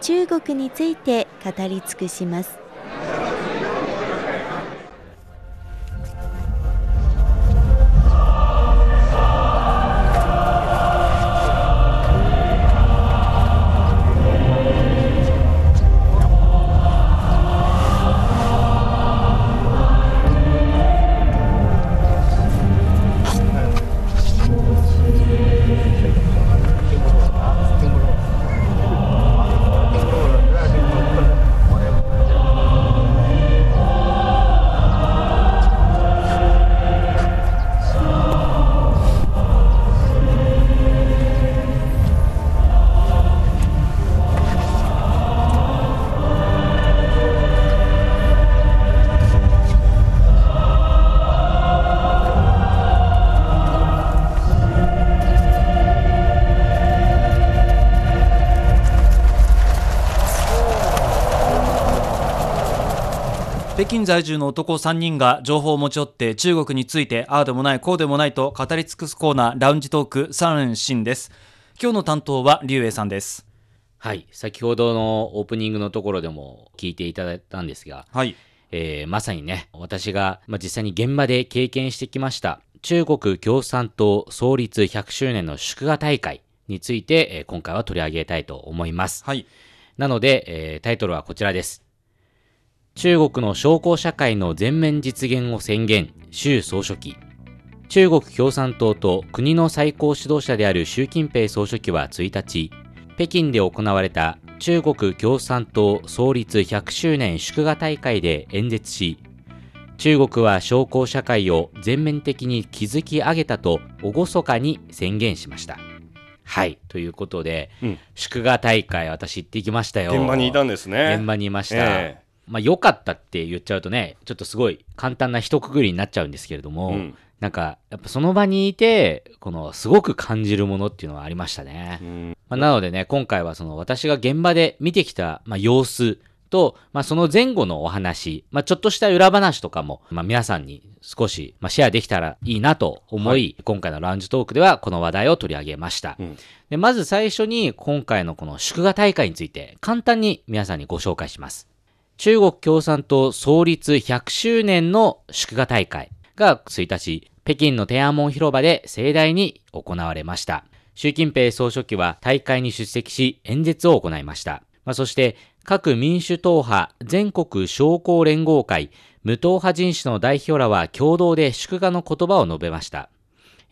中国について語り尽くします。京在住の男3人が情報を持ち寄って中国についてああでもないこうでもないと語り尽くすコーナーラウンジトークサンシンです今日の担当はリュウエイさんですはい。先ほどのオープニングのところでも聞いていただいたんですが、はいえーまさにね、私が、まあ、実際に現場で経験してきました、中国共産党創立100周年の祝賀大会について、えー今回は取り上げたいと思います。はいなので、えータイトルはこちらです。中国の商工社会の全面実現を宣言、習総書記。中国共産党と国の最高指導者である習近平総書記は1日、北京で行われた中国共産党創立100周年祝賀大会で演説し、中国は商工社会を全面的に築き上げたと厳かに宣言しました。はい。ということで、うん祝賀大会私行ってきましたよ。現場にいたんですね。現場にいました。えまあ、良かったって言っちゃうとね、ちょっとすごい簡単な一括りになっちゃうんですけれども、うんなんか、やっぱその場にいて、この、すごく感じるものっていうのはありましたね。うんまあ、なのでね、今回はその私が現場で見てきた、まあ、様子と、まあ、その前後のお話、まあ、ちょっとした裏話とかも、まあ、皆さんに少し、まあ、シェアできたらいいなと思い、今回のラウンジトークではこの話題を取り上げました。うんでまず最初に今回のこの祝賀大会について簡単に皆さんにご紹介します。中国共産党創立100周年の祝賀大会が1日、北京の天安門広場で盛大に行われました。習近平総書記は大会に出席し演説を行いました。まあ、そして各民主党派全国商工連合会無党派人士の代表らは共同で祝賀の言葉を述べました。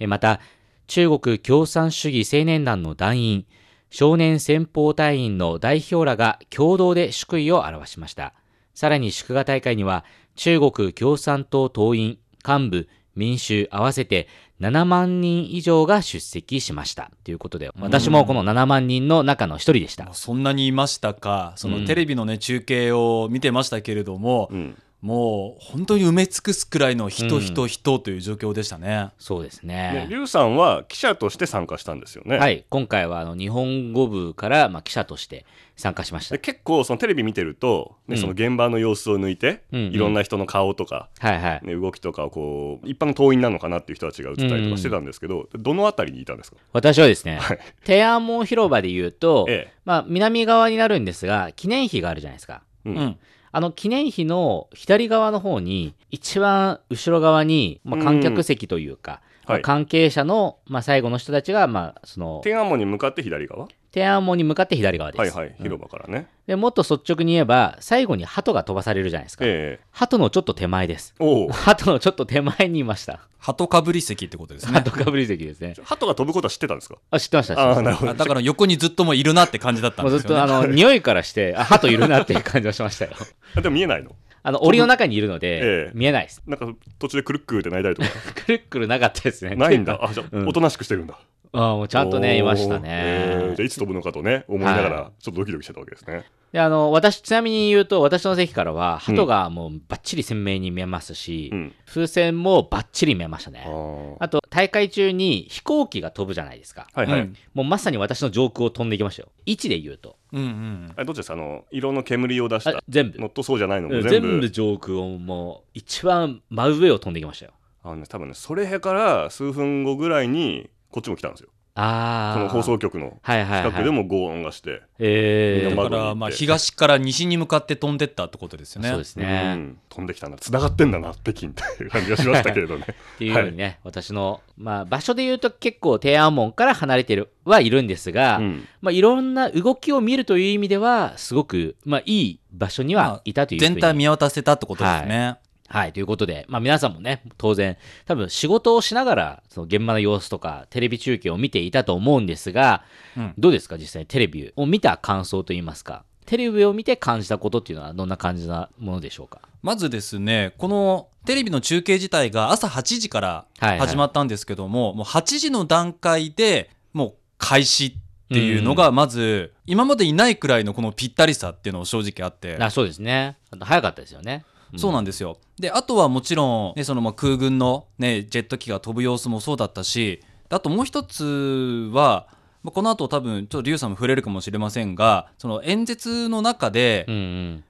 また、中国共産主義青年団の団員、少年先鋒隊員の代表らが共同で祝意を表しました。さらに祝賀大会には、中国共産党党員、幹部、民衆合わせて7万人以上が出席しました。ということで、私もこの7万人の中の一人でした。そんなにいましたかそうんのテレビのね中継を見てましたけれども、うんもう本当に埋め尽くすくらいの人人人という状況でしたね、そうですねね。リュウさんは記者として参加したんですよね。はい、今回はあの日本語部からまあ記者として参加しましたで。結構そのテレビ見てると、ねうんその現場の様子を抜いて、うんうんいろんな人の顔とか、はいはい。ね、動きとかをこう一般の党員なのかなっていう人たちが映ったりとかしてたんですけど、どのあたりにいたんですか？私はですね、はい天安門広場で言うと、ええまあ、南側になるんですが、記念碑があるじゃないですか。ううん。んあの記念碑の左側の方に、一番後ろ側に、まあ、観客席というか、はい。まあ関係者の、まあ、最後の人たちが、まあ、その、天安門に向かって左側？天安門に向かって左側です。はいはいうん広場からね、でもっと率直に言えば、最後に鳩が飛ばされるじゃないですか。ええ鳩のちょっと手前です。おお鳩のちょっと手前にいました。鳩かぶり席ってことですね鳩かぶり席ですね。鳩が飛ぶことは知ってたんですか？あ、知ってました。ああなるほどあだから横にずっともういるなって感じだったんもうですよねずっとあの匂いからして、あ、鳩いるなっていう感じはしましたよ。あでも見えないの？あの、檻の中にいるので、ええ見えないです。なんか途中でくるっくるって泣いたりとか？くるっくるなかったですね。ないんだ あじゃあ、うんおとなしくしてるんだああ、もうちゃんとね、いましたおーえーねじゃあ。いつ飛ぶのかとね思いながはらちょっとドキドキしてたわけですね。で、あの、私、ちなみに言うと、私の席からは、鳩がもうバッチリ鮮明に見えますし、うん。風船もバッチリ見えましたあね。ーあと、大会中に飛行機が飛ぶじゃないですか。はいはい。うんもうまさに私の上空を飛んでいきましたよ。位置で言うと。うんうんあれどっちですか？あの色の煙を出したあ全部。のとそうじゃないのもうん全部全部上空をもう一番真上を飛んでいきましたよ。あのね多分ねそれから数分後ぐらいにこっちも来たんですよ。ああ。この放送局のはいはい、はい。近くでも轟音がして、えー。みんなだからまあ東から西に向かって飛んでったってことですよね。そうですうね。ん。飛んできたんだ。繋がってんだな北京っていう感じがしましたけれどね。っていうようにね、私の、まあ、場所で言うと結構天安門から離れてるはいるんですが、うん。まあ、いろんな動きを見るという意味ではすごく、まあ、いい場所にはいたというふうに。全体見渡せたってことですね、はい、ということで、まあ、皆さんもね、当然、多分仕事をしながら、その現場の様子とか、テレビ中継を見ていたと思うんですが、うんどうですか、実際にテレビを見た感想といいますか、テレビを見て感じたことっていうのは、どんな感じなものでしょうか？まずですねこのテレビの中継自体が朝8時からはいはい始まったんですけども、もう8時の段階でもう開始っていうのがまず今までいないくらいのこのぴったりさっていうのを正直あってあそうですね。早かったですよね。そうなんですよ。で、あとはもちろん、ね、そのまあ空軍の、ね、ジェット機が飛ぶ様子もそうだったし、あともう一つは、まあこの後多分、ちょっとリュウさんも触れるかもしれませんが、その演説の中で。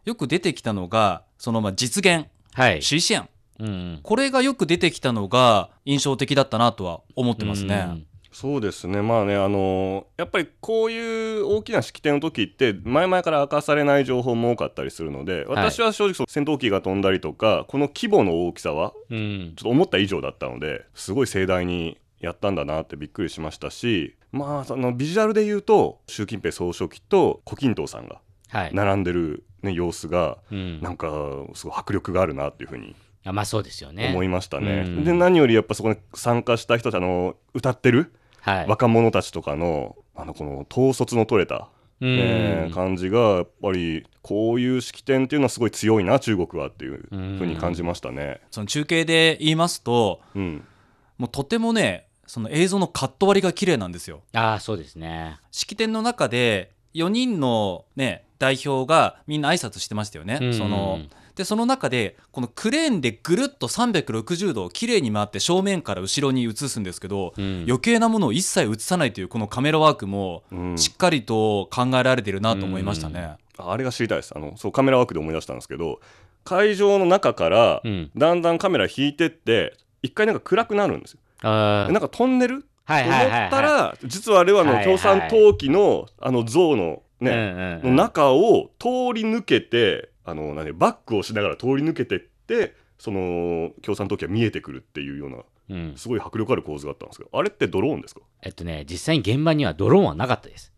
よく出てきたのが、そのまあ実現、はい。シーシェン。うんうん。これがよく出てきたのが印象的だったなとは思ってますね。うんそうですねまあねあのやっぱりこういう大きな式典の時って前々から明かされない情報も多かったりするので私は正直そう戦闘機が飛んだりとかこの規模の大きさはうん。ちょっと思った以上だったのですごい盛大にやったんだなってびっくりしましたしまあそのビジュアルで言うと習近平総書記と胡錦涛さんがはい。並んでる、ね、様子がうん。なんかすごい迫力があるなっていうふうにあまあそうですよね。思いましたね。うんで何よりやっぱそこに参加した人たちあの歌ってるはい。若者たちとかのあのこの統率の取れた、うんえー感じがやっぱりこういう式典っていうのはすごい強いな中国はっていうふうに感じましたね。その中継で言いますと、うん、もうとてもね、その映像のカット割りが綺麗なんですよ。ああ、そうですね。式典の中で4人の、ね、代表がみんな挨拶してましたよね。うんそのでその中でこのクレーンでぐるっと360度綺麗に回って正面から後ろに移すんですけど、うん。余計なものを一切映さないというこのカメラワークもうん。しっかりと考えられてるなと思いましたね。ああれが知りたいです。あのそうカメラワークで思い出したんですけど会場の中からうん。だんだんカメラ引いてって一回なんか暗くなるんですよ。なんかトンネル？はいはいはいはい。ったら実はあれはあの共産党機のあの像のね、うんうんうん。の中を通り抜けてあの何バックをしながら通り抜けてってその共産党機が見えてくるっていうようなうん。すごい迫力ある構図があったんですけどあれってドローンですか？えっとね、実際に現場にはドローンはなかったです。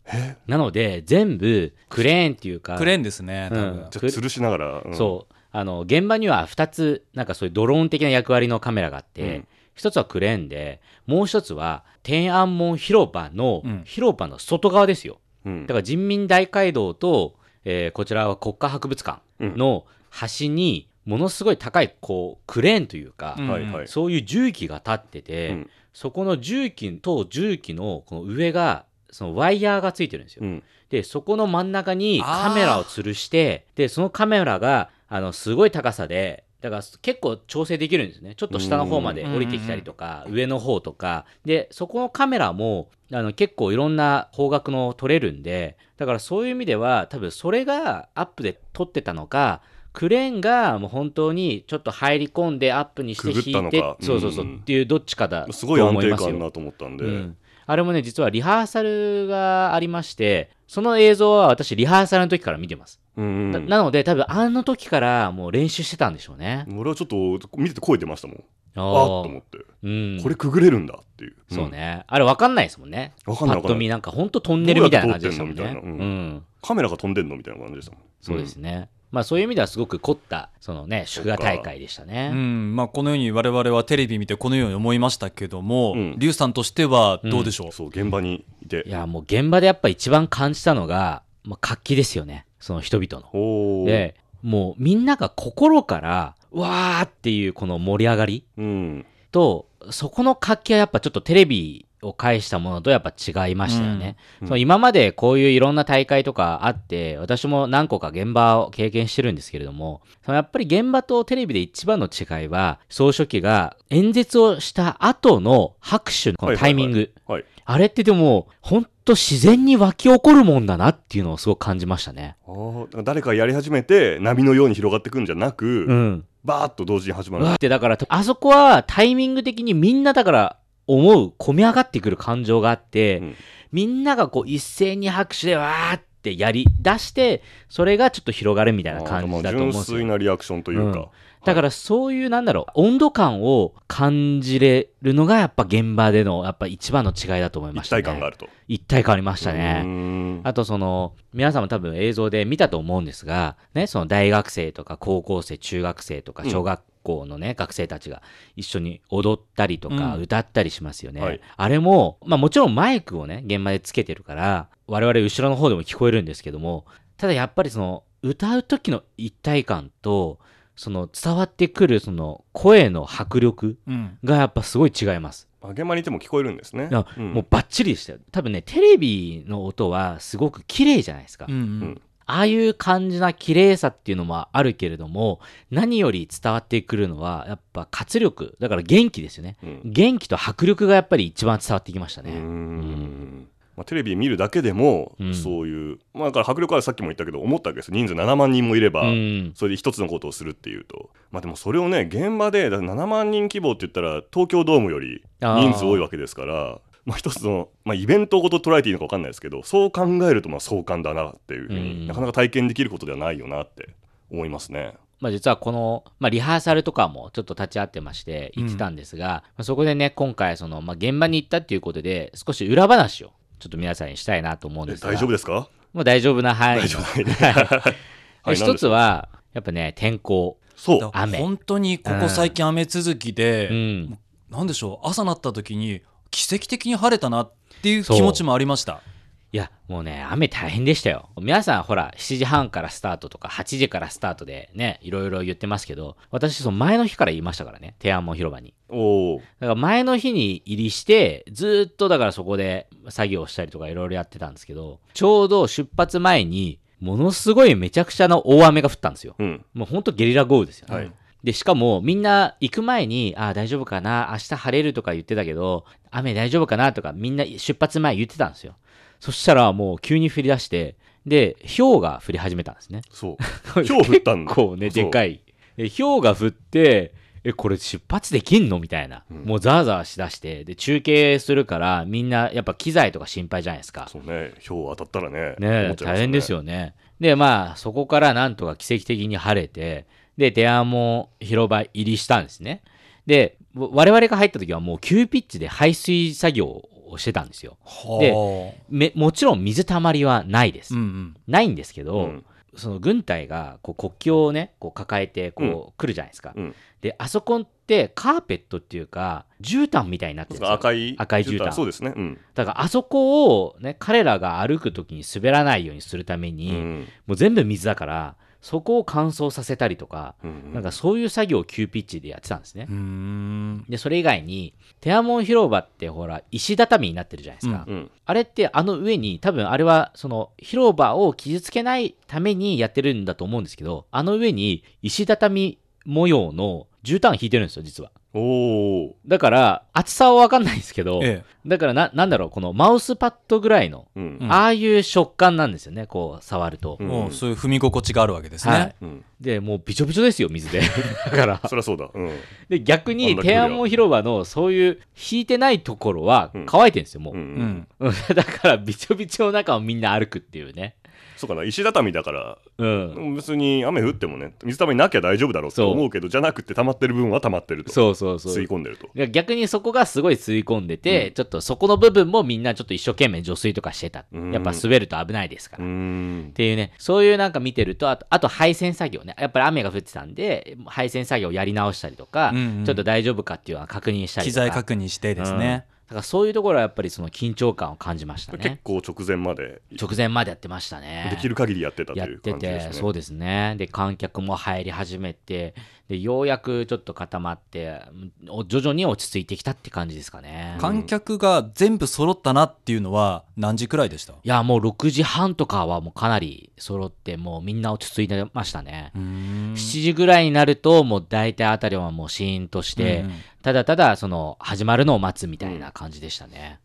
なので、全部クレーンっていうか、クレーンですね、多分。うんじゃあ吊るしながら、うん。そう、あの現場には2つ、なんかそういうドローン的な役割のカメラがあって、うん。1つはクレーンで、もう1つは天安門広場の、うん。広場の外側ですよ。うん。だから人民大会堂と、えーこちらは国家博物館の端に、ものすごい高いこうクレーンというか、うん。そういう重機が立ってて、うん。そこの重機と重機のこの上がそのワイヤーがついてるんですよ。うん。でそこの真ん中にカメラを吊るしてでそのカメラがあのすごい高さでだから結構調整できるんですね。ちょっと下の方まで降りてきたりとか上の方とか。でそこのカメラもあの結構いろんな方角の撮れるんでだからそういう意味では多分それがアップで撮ってたのかクレーンがもう本当にちょっと入り込んでアップにして引いてそうそうそううん。っていうどっちかだとすごい安思いますよ。定感なと思ったんで、うん、あれもね実はリハーサルがありましてその映像は私リハーサルの時から見てます、うんうん。ななので多分あの時からもう練習してたんでしょうね。俺はちょっと見てて声出ましたもん。ああと思って、うん、これくぐれるんだっていう、そうね、あれ分かんないですもんね。わかんないパッと見なんかほんとトンネルみたいな感じでしたもんね。カメラが飛んでんのみたいな感じでしたもん。そうですね、まあそういう意味ではすごく凝ったそのね祝賀大会でしたうね、ん。まあ、このように我々はテレビ見てこのように思いましたけども、うん。さんとしてはどうでしょう、そう現場にいて。いやもう現場でやっぱ一番感じたのが、まあ、活気ですよねその人々の。でもうみんなが心からわーっていうこの盛り上がりうん。とそこの活気はやっぱちょっとテレビを介したものとやっぱ違いましたよね。うんその今までこういういろんな大会とかあって、私も何個か現場を経験してるんですけれども、そのやっぱり現場とテレビで一番の違いは、総書記が演説をした後の拍手のタイミング。はいあれってでも、ほんと自然に湧き起こるもんだなっていうのをすごく感じましたね。あ誰かがやり始めて波のように広がってくんじゃなく、うん。バーッと同時に始まるだってだから、あそこはタイミング的にみんなだから思う、込み上がってくる感情があって、うんみんながこう一斉に拍手でわーってやり出して、それがちょっと広がるみたいな感じだと思うん純ですよ粋。なリアクションというか、だからそういうなんだろう、温度感を感じれるのがやっぱ現場でのやっぱ一番の違いだと思いま一したね。体感があると。一体感ありましたね。んあとその、皆さんも多分映像で見たと思うんですが、ね、その大学生とか高校生、中学生とかうん小学校のね、学生たちが一緒に踊ったりとかうん歌ったりしますよね。はいあれも、まあもちろんマイクをね、現場でつけてるから、我々後ろの方でも聞こえるんですけども、ただやっぱりその、歌う時の一体感と、その伝わってくるその声の迫力うんがやっぱすごい違います。あ現場にいても聞こえるんですね。うんもうバッチリでしたよ。多分ね、テレビの音はすごく綺麗じゃないですか。うんうんああいう感じな綺麗さっていうのもあるけれども、何より伝わってくるのは、やっぱ活力。だから元気ですよね。うん元気と迫力がやっぱり一番伝わってきましたね。んまあ、テレビ見るだけでも、うん。そういう、まあ、だから迫力はさっきも言ったけど思ったわけです。人数7万人もいれば、うん。それで一つのことをするっていうと。まあでもそれをね現場でだから7万人規模って言ったら東京ドームより人数多いわけですからまあ、一つの、まあ、イベントごと捉えていいのか分かんないですけどそう考えるとまあ壮観だなっていうふうに、うん。なかなか体験できることではないよなって思いますね。まあ実はこの、まあリハーサルとかもちょっと立ち会ってまして行ってたんですが、まあそこでね、今回その、まあ現場に行ったっていうことで、少し裏話をちょっと皆さんにしたいなと思うんえですが。大丈夫ですか？もう大丈夫な範囲の。大丈夫な 一つは、やっぱね、天候。そう。雨。本当にここ最近雨続きで、うん。なんでしょう？朝なった時に奇跡的に晴れたなっていう。気持ちもありましたいや、もうね、雨大変でしたよ。皆さん、ほら、7時半からスタートとか、8時からスタートでね、いろいろ言ってますけど、私、その前の日から言いましたからね、天安門広場に。おーだから前の日に入りして、ずーっとだからそこで作業したりとかいろいろやってたんですけど、ちょうど出発前に、ものすごいめちゃくちゃな大雨が降ったんですよ。うんもうほんとゲリラ豪雨ですよね。はいで、しかもみんな行く前に、ああ、大丈夫かな、明日晴れるとか言ってたけど、雨大丈夫かなとかみんな出発前言ってたんですよ。そしたらもう急に降り出して、で、氷が降り始めたんですね。そう 今日降ったんだ結構ね、でかい。で氷が降って、え、これ出発できんの？みたいな。もうザーザーしだして、で、中継するから、みんなやっぱ機材とか心配じゃないですか。そうね氷当たったらねね思っちゃいま大変ですよよね。で、まあ、そこからなんとか奇跡的に晴れて、で、天安門広場入りしたんですね。で、わ我々が入った時はもう急ピッチで排水作業をしてたんですよ。ではめもちろん水たまりはないです。あうんうん。ないんですけど、うん。その軍隊がこう国旗をねこう抱えてこう来るじゃないですか、うん。であそこってカーペットっていうか絨毯みたいになってるんですよ。赤い赤い絨毯。そうですね。うん。だからあそこをね彼らが歩く時に滑らないようにするために、うん。もう全部水だからそこを乾燥させたりとか、うんなんかそういう作業を急ピッチでやってたんですね、でそれ以外に天安門広場ってほら石畳になってるじゃないですか、うんあれってあの上に多分あれはその広場を傷つけないためにやってるんだと思うんですけどあの上に石畳模様の絨毯引いてるんですよ実はおおだから厚さは分かんないんですけど、えだからななんだろうこのマウスパッドぐらいの、うん。うん。ああいう食感なんですよねこう触ると、うん。えもうそういう踏み心地があるわけですね、はい。うん。でもうびちょびちょですよ水で。だから。そりゃそうだ。うん。で逆あに天安門広場のそういう引いてないところはうん。乾いてるんですよもう、うん だからびちょびちょの中をみんな歩くっていうね。そうかな石畳だから。うん。別に雨降ってもね水たまりなきゃ大丈夫だろうと思うけどじゃなくて溜まってる分は溜まってると。そうそうそう吸い込んでると逆にそこがすごい吸い込んでて、ちょっとそこの部分もみんなちょっと一生懸命除水とかしてた。うんやっぱ滑ると危ないですから。うーんっていうね、そういうなんか見てると、あと、あと配線作業ね。やっぱり雨が降ってたんで、配線作業やり直したりとか、うんうんちょっと大丈夫かっていうのは確認したりとか。機材確認してですね、からそういうところはやっぱりその緊張感を感じましたね。結構直前まで直前までやってましたね。できる限りやってたというやってて、感じですね。そうですね。で、観客も入り始めて、で、ようやくちょっと固まって、お徐々に落ち着いてきたって感じですかね。観客が全部揃ったなっていうのは何時くらいでした？いや、もう6時半とかはもうかなり揃って、もうみんな落ち着いてましたね。7時ぐらいになると、もう大体あたりはもうシーンとして、うんただただその始まるのを待つみたいな感じでしたね。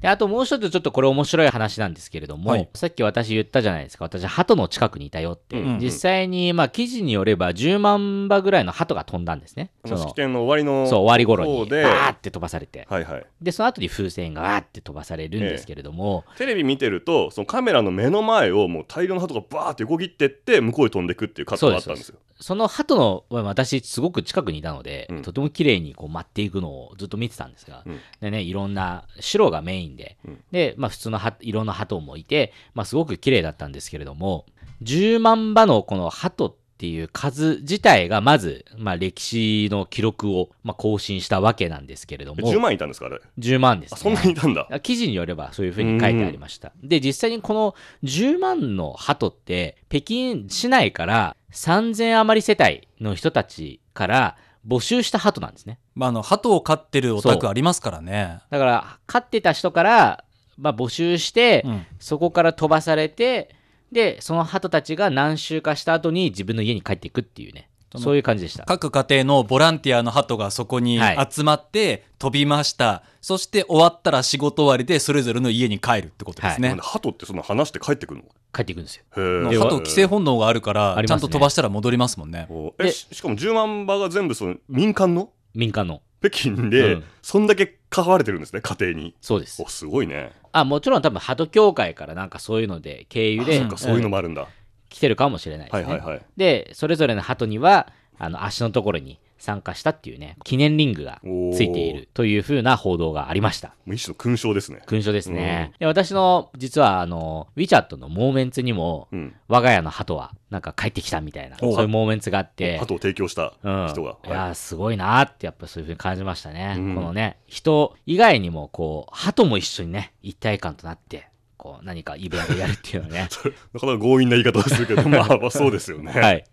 であともう一つちょっとこれ面白い話なんですけれども、はい。さっき私言ったじゃないですか。私鳩の近くにいたよって、うん実際にまあ記事によれば10万羽ぐらいの鳩が飛んだんですね。その式典の終わりのそう終わり頃にバーって飛ばされて。はいはい、でその後に風船がわーって飛ばされるんですけれども、テレビ見てるとそのカメラの目の前をもう大量の鳩がバーって横切ってって向こうへ飛んでくっていうカットがあったんですよ。その鳩の私すごく近くにいたので、うん。とても綺麗にこう舞っていくのをずっと見てたんですが、うん。でねいろんな白がメインで、うん。でまあ普通のは色の鳩もいて、まあ、すごく綺麗だったんですけれども10万羽のこの鳩っていう数自体がまず、まあ、歴史の記録を、まあ、更新したわけなんですけれども10万いたんですかあれ？10万です、ね、あそんなにいたんだ。記事によればそういうふうに書いてありました。で、実際にこの10万の鳩って、北京市内から3000余り世帯の人たちから募集した鳩なんですね。まあ、あの鳩を飼ってるお宅ありますからねだから、飼ってた人から、まあ、募集して、うんそこから飛ばされて、で、その鳩たちが何週かした後に自分の家に帰っていくっていうね、そういう感じでした。各家庭のボランティアの鳩がそこにはい。集まって飛びました、そして終わったら仕事終わりでそれぞれの家に帰るってことですね、なんで鳩ってそんな話して帰ってくるの？帰っていくんですよ。鳩規制本能があるからちゃんと飛ばしたら戻りますもんね。えししかも10万羽が全部その民間の？民間の。北京で、うん。そんだけ関われてるんですね家庭に。そうです。お。すごいね。あ、もちろん多分鳩協会からなんかそういうので、経由で、そっかそういうのもあるんだ、来てるかもしれないですね。はいはいはい。で、それぞれの鳩には、あの、足のところに参加したっていうね、記念リングがついているというふうな報道がありました。一種の勲章ですね。勲章ですね。で、私の、実は、あの、WeChat のモーメンツにも、うん。我が家の鳩は、なんか帰ってきたみたいな、おそういうモーメンツがあって、鳩を提供したうん、人が、いやーすごい。なーってやっぱそういうふうに感じましたね、うんこのね人以外にもこう鳩も一緒にね一体感となってこう何かイベントやるっていうのはね。なかなか強引な言い方をするけど まあまあそうですよね、はい。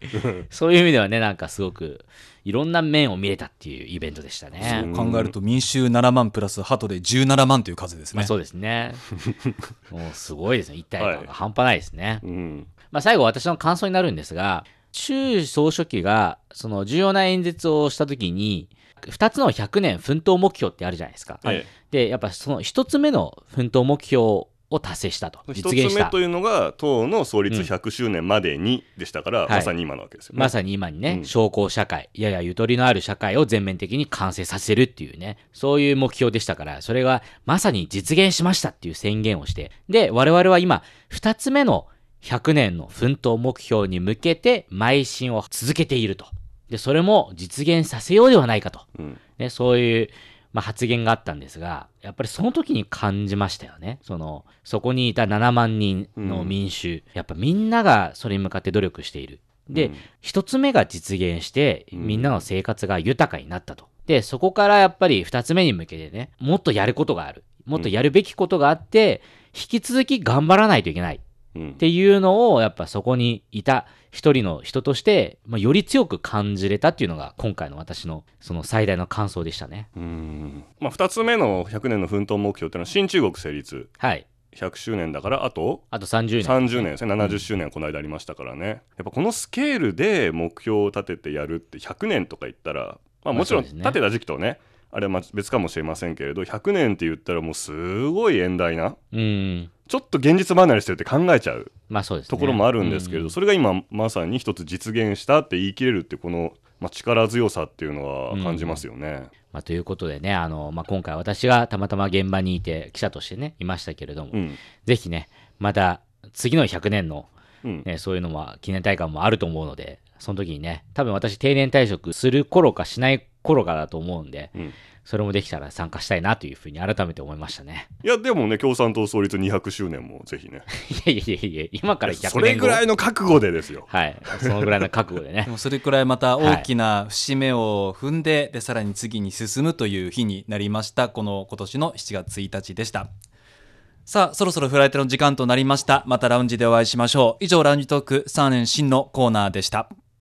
そういう意味ではねなんかすごくいろんな面を見れたっていうイベントでしたね。そう考えると民衆7万プラス鳩で17万という数ですね、まあそうですね。もうすごいですね。一体感が半端ないですね、うん。まあ、最後私の感想になるんですが習総書記がその重要な演説をした時に2つの100年奮闘目標ってあるじゃないですか、えでやっぱその1つ目の奮闘目標を達成したと実現した。つ目というのが党の創立うん。100周年までにでしたから、はい。まさに今なわけですよね。まさに今にね、うん。商工社会ややゆとりのある社会を全面的に完成させるっていうねそういう目標でしたからそれがまさに実現しましたっていう宣言をしてで我々は今2つ目の100年の奮闘目標に向けて邁進を続けていると。でそれも実現させようではないかと、うん。ね、そういう、まあ、発言があったんですがやっぱりその時に感じましたよねそのそこにいた7万人の民衆、やっぱみんながそれに向かって努力しているで、うん一つ目が実現して、うんみんなの生活が豊かになったと。で、そこからやっぱり二つ目に向けてね、もっとやることがある。もっとやるべきことがあって、引き続き頑張らないといけない。うん。っていうのを、やっぱそこにいた一人の人として、まあ、より強く感じれたっていうのが、今回の私のその最大の感想でしたね。うん。まあ、2つ目の100年の奮闘目標っていうのは新中国成立。はい。100周年だからあと？あと30年。30年。ですね70周年はこの間ありましたからね。やっぱこのスケールで目標を立ててやるって100年とか言ったら、まあ、もちろん立てた時期とねあれはまあ別かもしれませんけれど100年って言ったらもうすごい遠大なうん。ちょっと現実離れしてるって考えちゃうまあそうですね。ところもあるんですけれど、うんそれが今まさに一つ実現したって言い切れるってこの、まあ、力強さっていうのは感じますよね。まあ、ということでね、あの、まあ、今回私がたまたま現場にいて記者としてね、いましたけれども、うんぜひね、また次の100年の、うんね、そういうのも記念大会もあると思うので、その時にね、多分私定年退職する頃かしない頃かだと思うんで、うん。それもできたら参加したいなというふうに改めて思いましたね。いやでもね共産党創立200周年もぜひね。いやいやいやいや、今から100年後。それぐらいの覚悟でですよ。はい。そのぐらいの覚悟でね。で。もそれくらいまた大きな節目を踏んで,、でさらに次に進むという日になりました。この今年の7月1日でした。さあそろそろフライトの時間となりました。またラウンジでお会いしましょう。以上ラウンジトーク3年新のコーナーでした